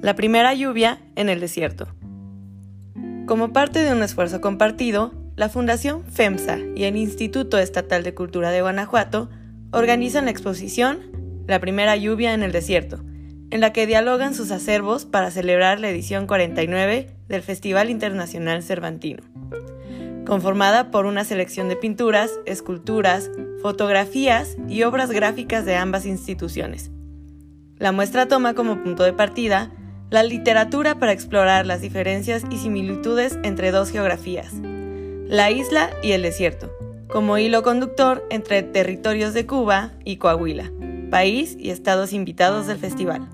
La primera lluvia en el desierto. Como parte de un esfuerzo compartido, la Fundación FEMSA y el Instituto Estatal de Cultura de Guanajuato organizan la exposición La primera lluvia en el desierto, en la que dialogan sus acervos para celebrar la edición 49 del Festival Internacional Cervantino. Conformada por una selección de pinturas, esculturas, fotografías y obras gráficas de ambas instituciones. La muestra toma como punto de partida la literatura para explorar las diferencias y similitudes entre dos geografías, la isla y el desierto, como hilo conductor entre territorios de Cuba y Coahuila, país y estados invitados del festival.